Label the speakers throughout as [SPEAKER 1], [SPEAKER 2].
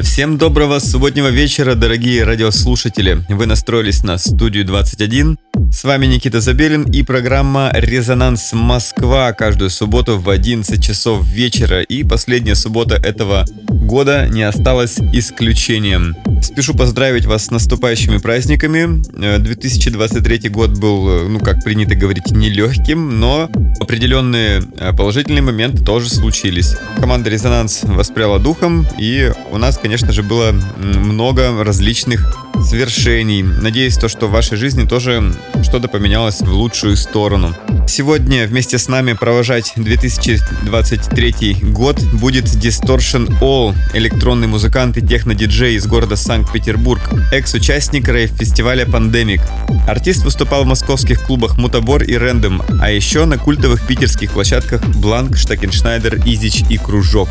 [SPEAKER 1] Всем доброго субботнего вечера, дорогие радиослушатели. Вы настроились на студию 21. С вами Никита Забелин и программа «Резонанс Москва» каждую субботу в 11 часов вечера. И последняя суббота этого года не осталась исключением. Спешу поздравить вас с наступающими праздниками. 2023 год был, ну как принято говорить, нелегким, но определенные положительные моменты тоже случились. Команда «Резонанс» воспряла духом, и у нас, конечно же, было много различных свершений. Надеюсь, то, что в вашей жизни тоже что-то поменялось в лучшую сторону. Сегодня вместе с нами провожать 2023 год будет Distortion All, электронный музыкант и техно-диджей из города Санкт-Петербург, экс-участник рейв-фестиваля Pandemic. Артист выступал в московских клубах Мутабор и Рэндом, а еще на культовых питерских площадках Бланк, Штакеншнайдер, Изич и Кружок.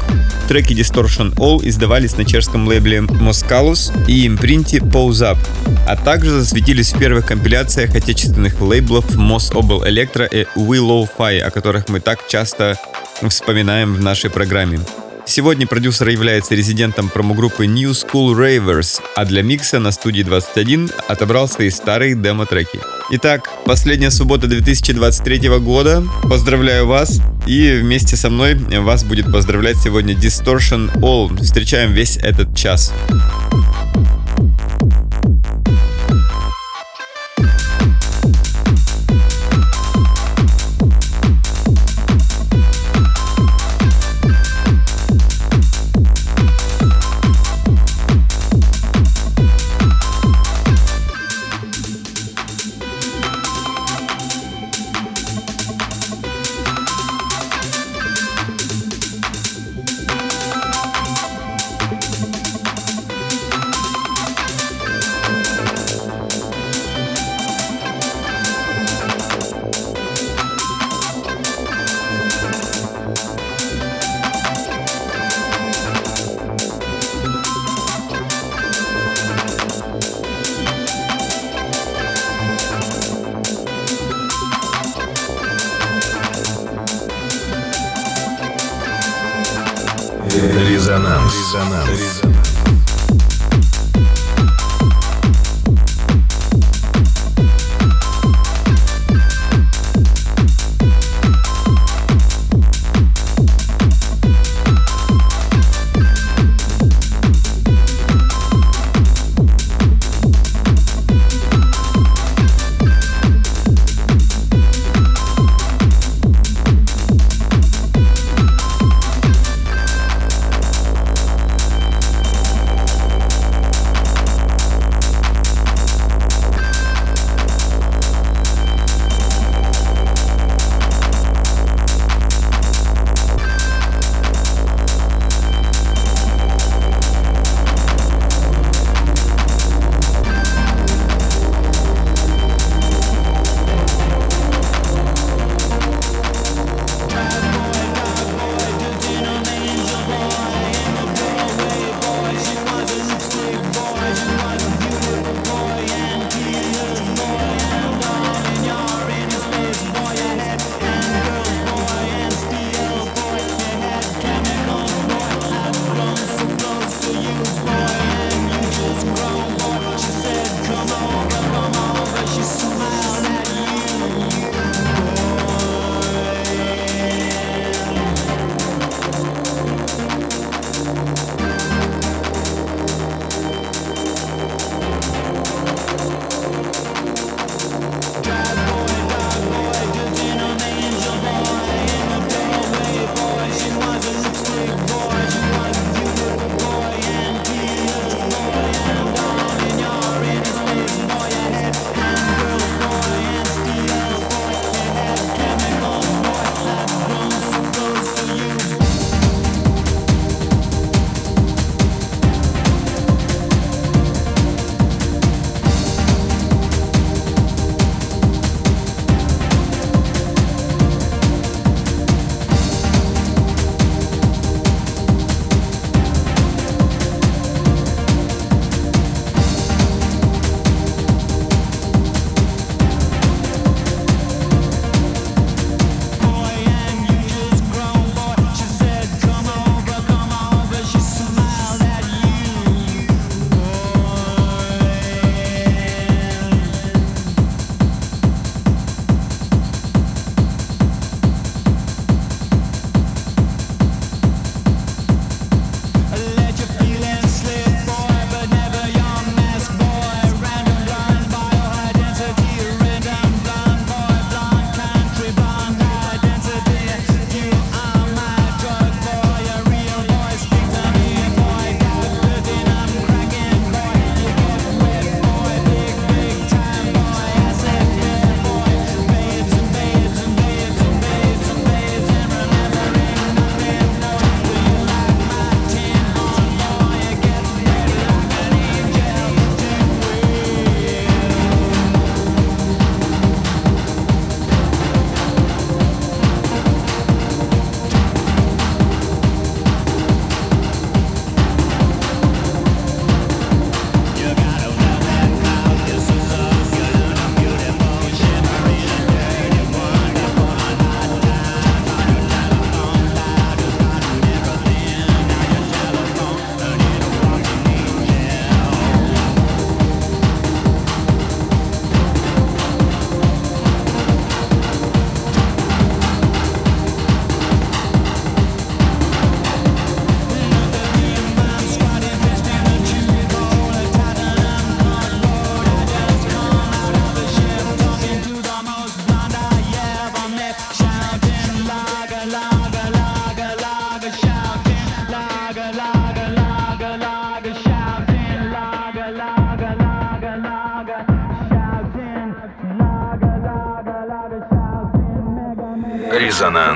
[SPEAKER 1] Треки Distortion All издавались на чешском лейбле Москалус и импринте Pose Up, а также засветились в первых компиляциях отечественных лейблов Мос Obel Electro и Willow Fi, о которых мы так часто вспоминаем в нашей программе. Сегодня продюсер является резидентом промо-группы New School Ravers, а для микса на студии 21 отобрал свои старые демо-треки. Итак, последняя суббота 2023 года. Поздравляю вас. И вместе со мной вас будет поздравлять сегодня Distortion All. Встречаем весь этот час.
[SPEAKER 2] Резонанс.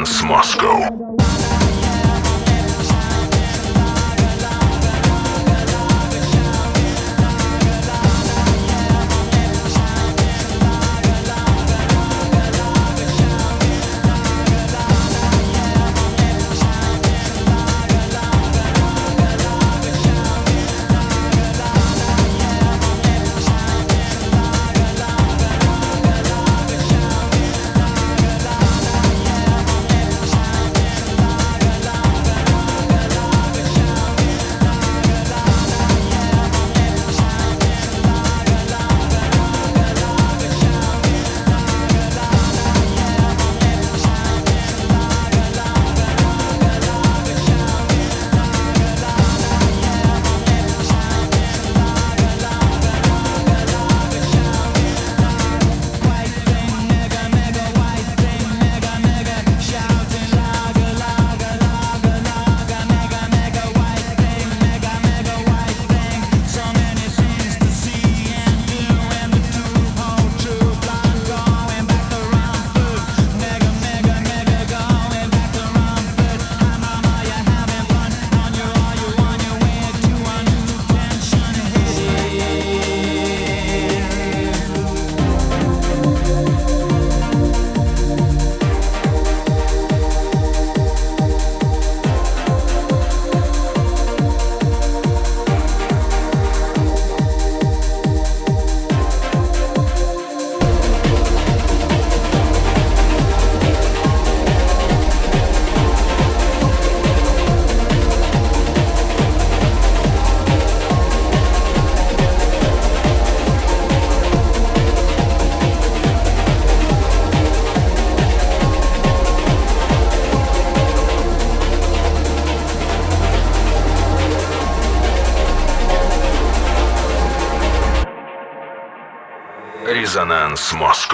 [SPEAKER 2] Резонанс
[SPEAKER 3] Москва. Резонанс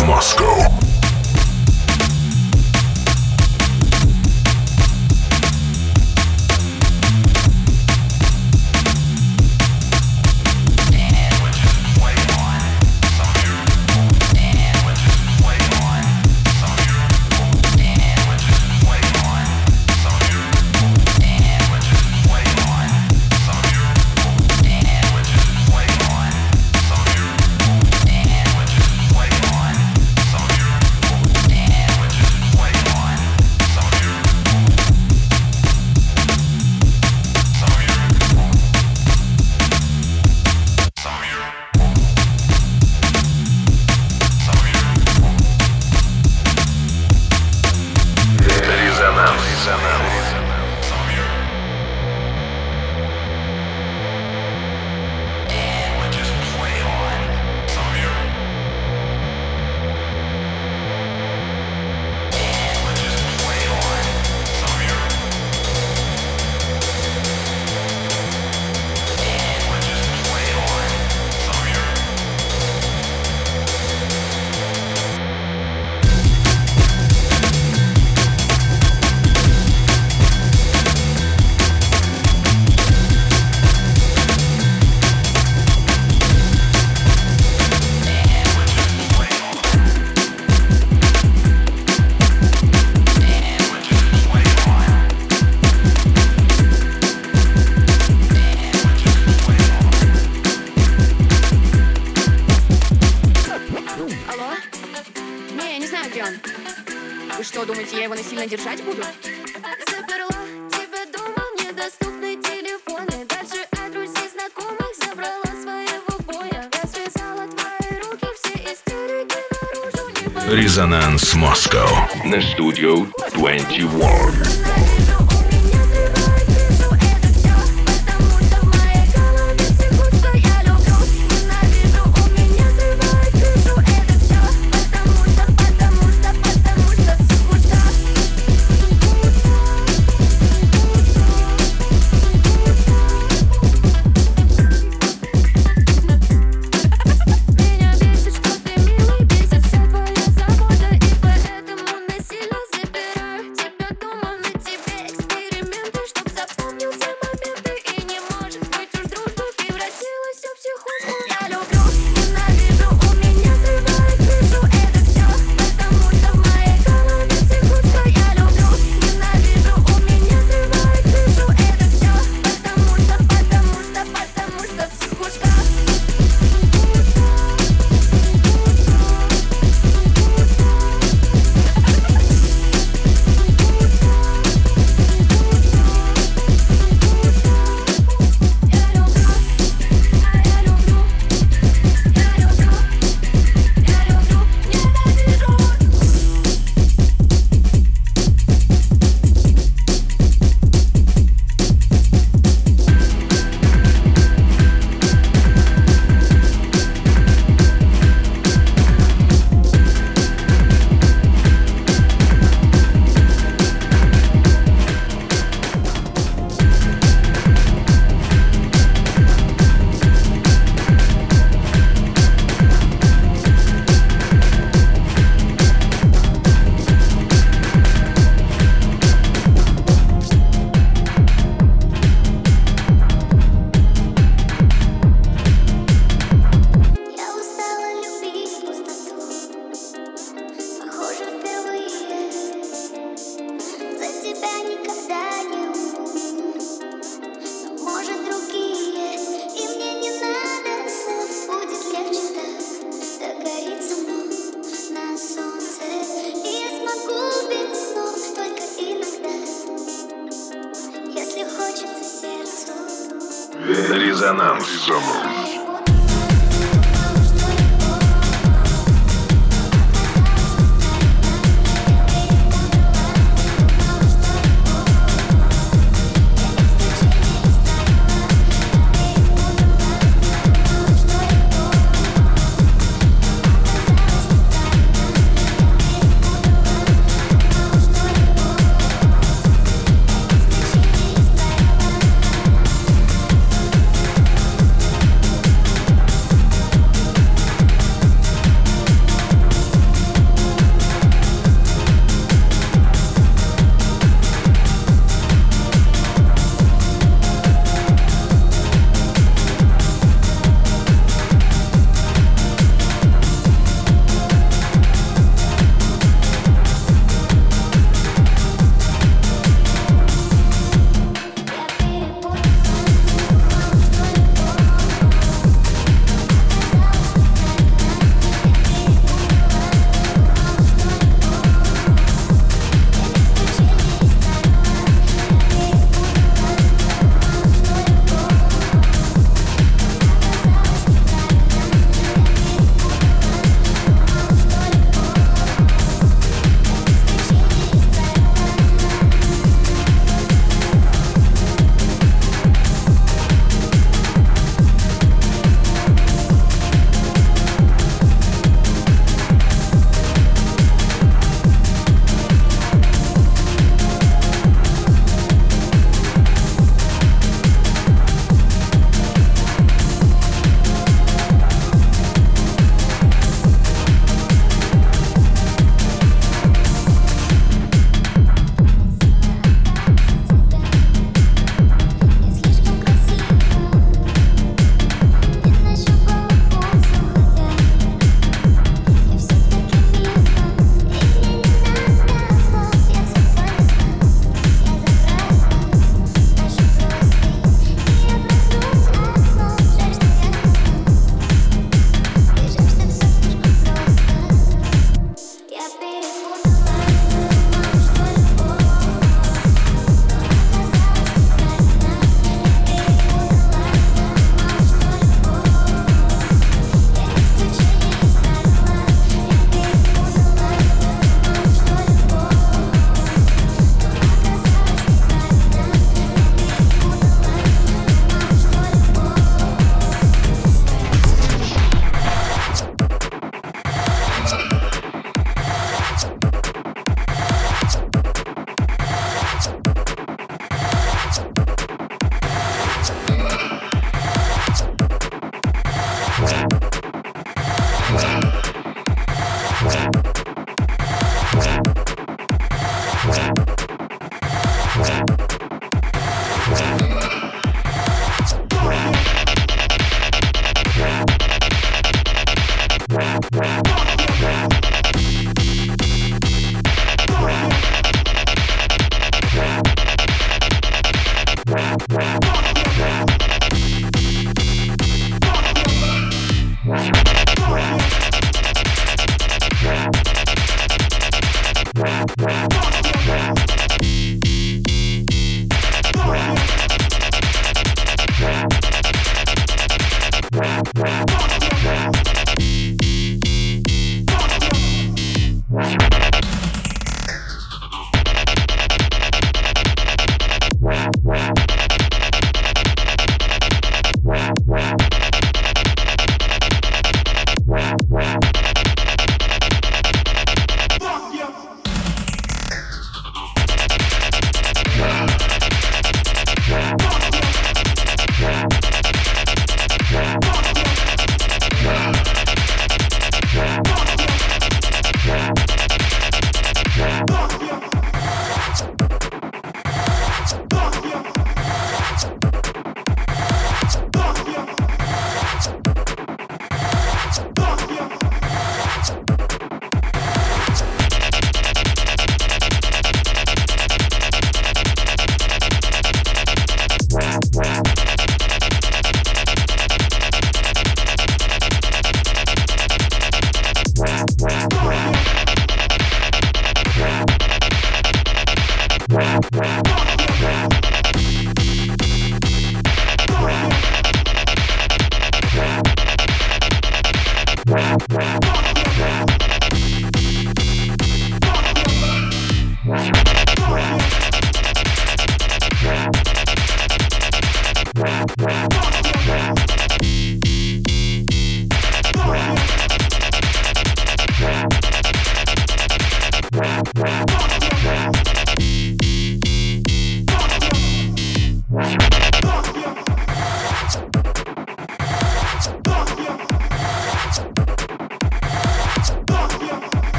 [SPEAKER 3] Москва.
[SPEAKER 4] Резонанс Москва. Резонанс Москва на студию 21.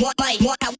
[SPEAKER 5] what, what, what,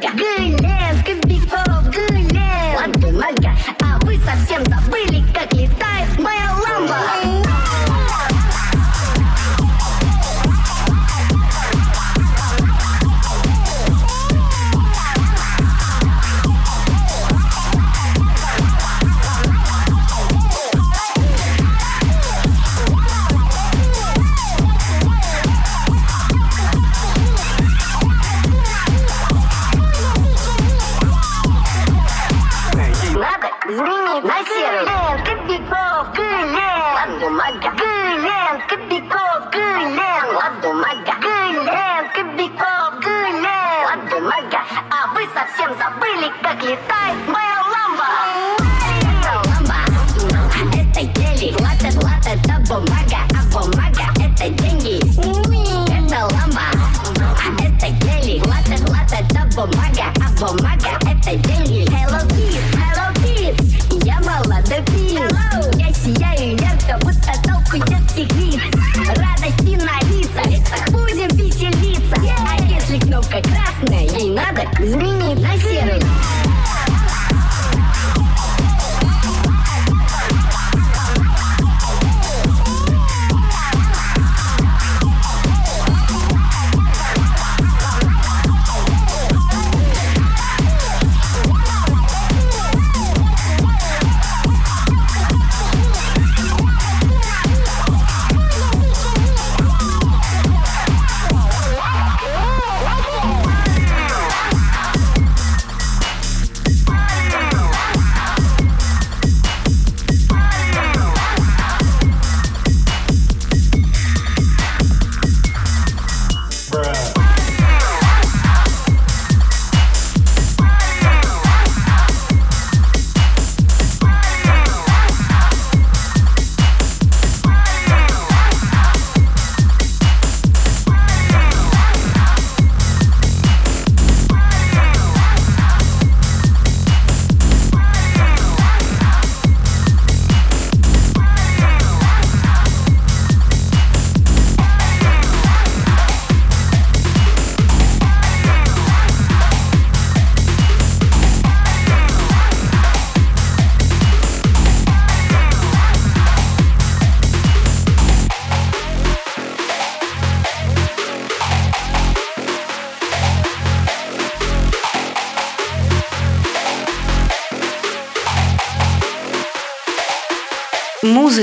[SPEAKER 5] Saga.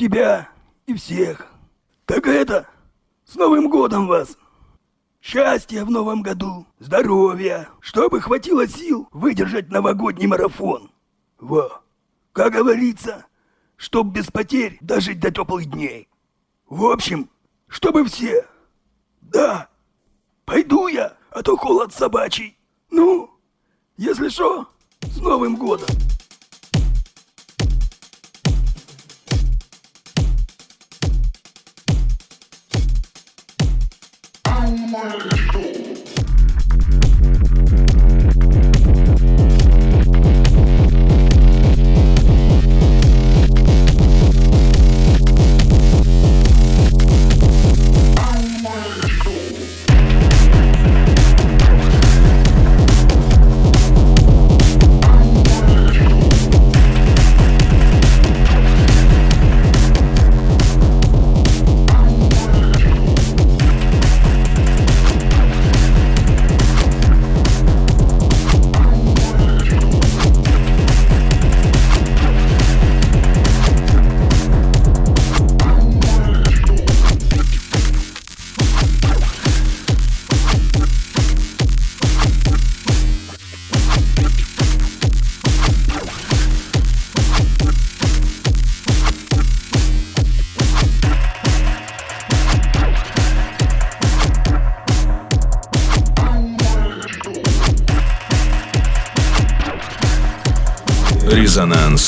[SPEAKER 6] Тебя и всех. Так это, с Новым годом вас. Счастья в новом году, здоровья, чтобы хватило сил выдержать новогодний марафон. Во, как говорится, чтоб без потерь дожить до теплых дней. В общем, чтобы все. Да, пойду я, а то холод собачий. Ну, если что, с Новым годом. morning.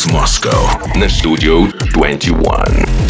[SPEAKER 2] Резонанс Москва на студию 21.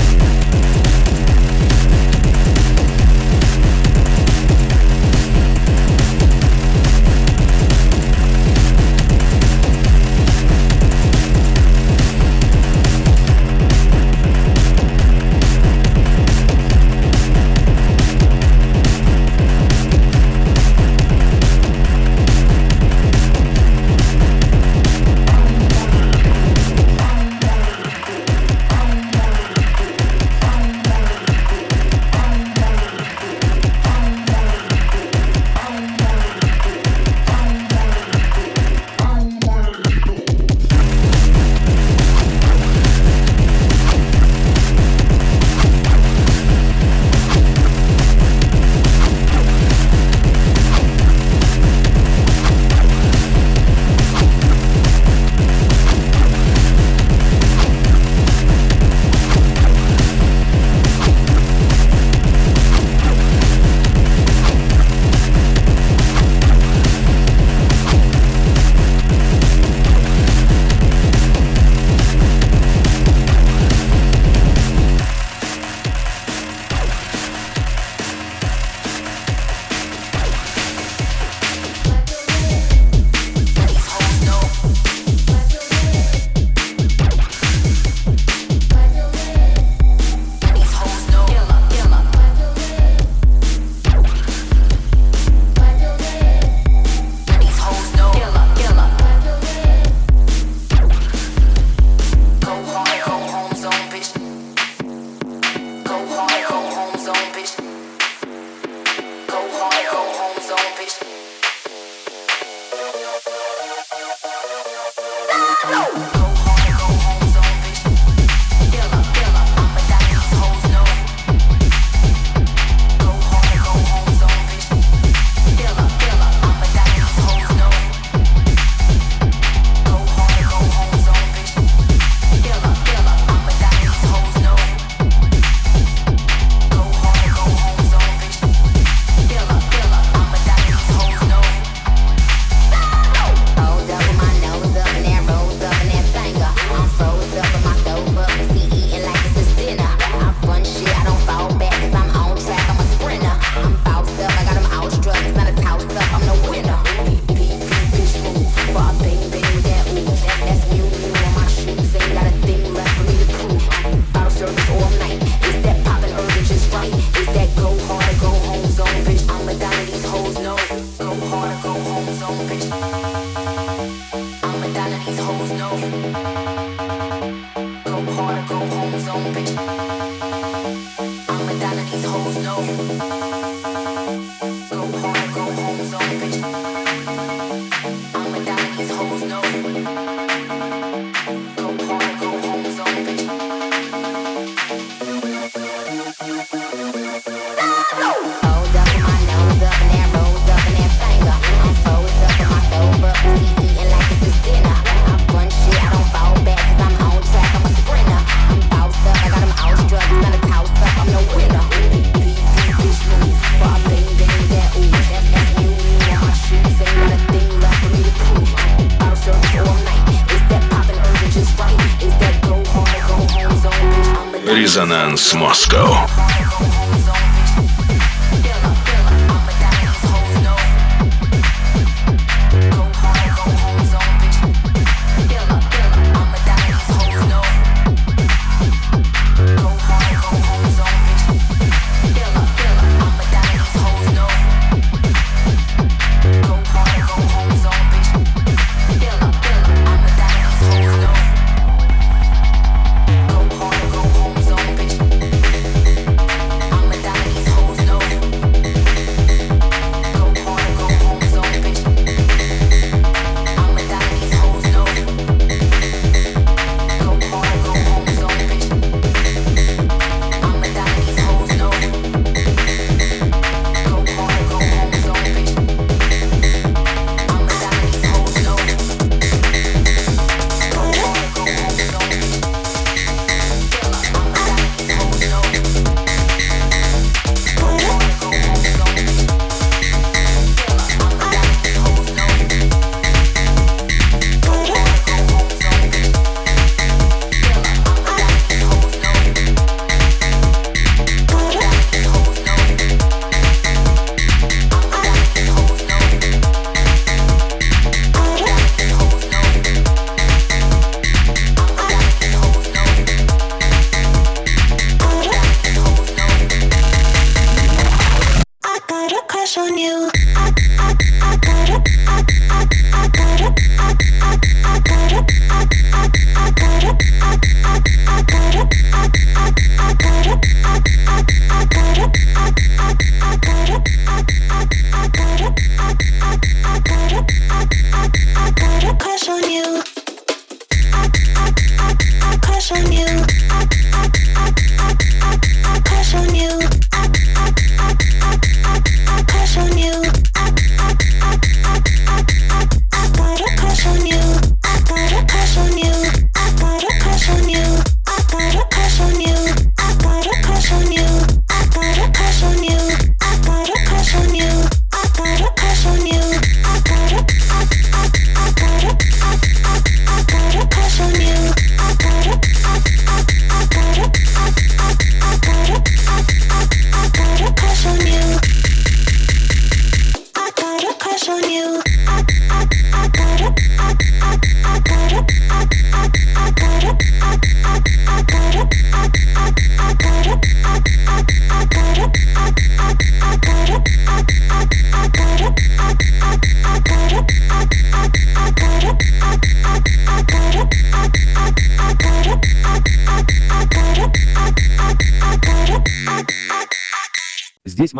[SPEAKER 2] Резонанс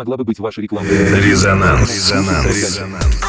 [SPEAKER 7] могла бы быть ваша реклама.
[SPEAKER 4] Резонанс. Резонанс.
[SPEAKER 8] got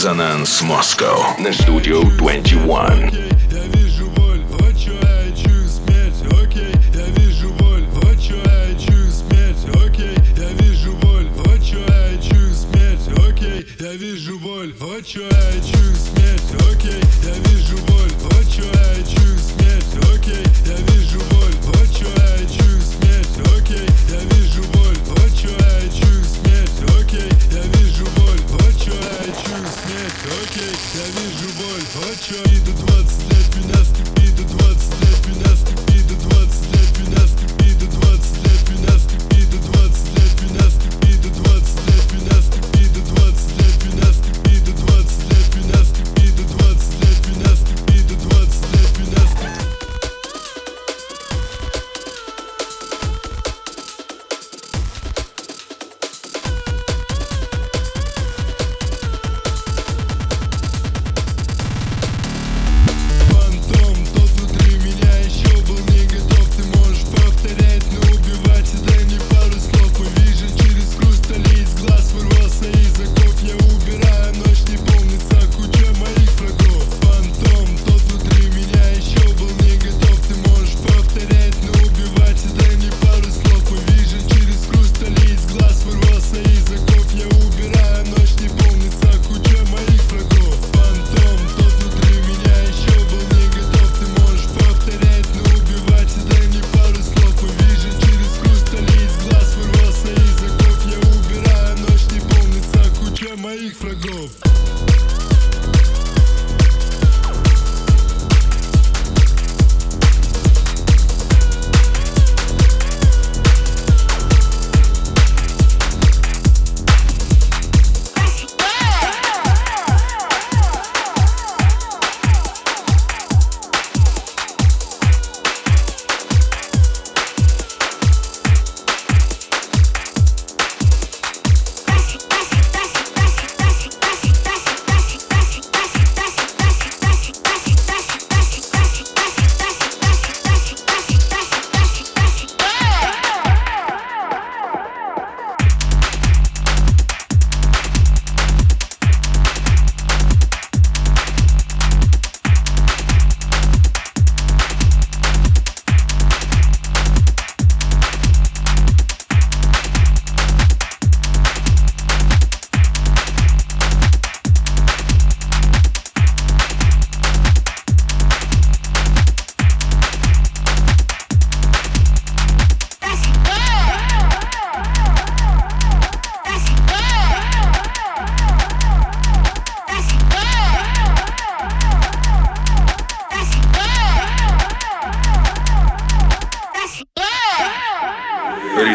[SPEAKER 9] Resonance Moscow на Studio 21.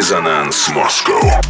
[SPEAKER 9] Резонанс Москва.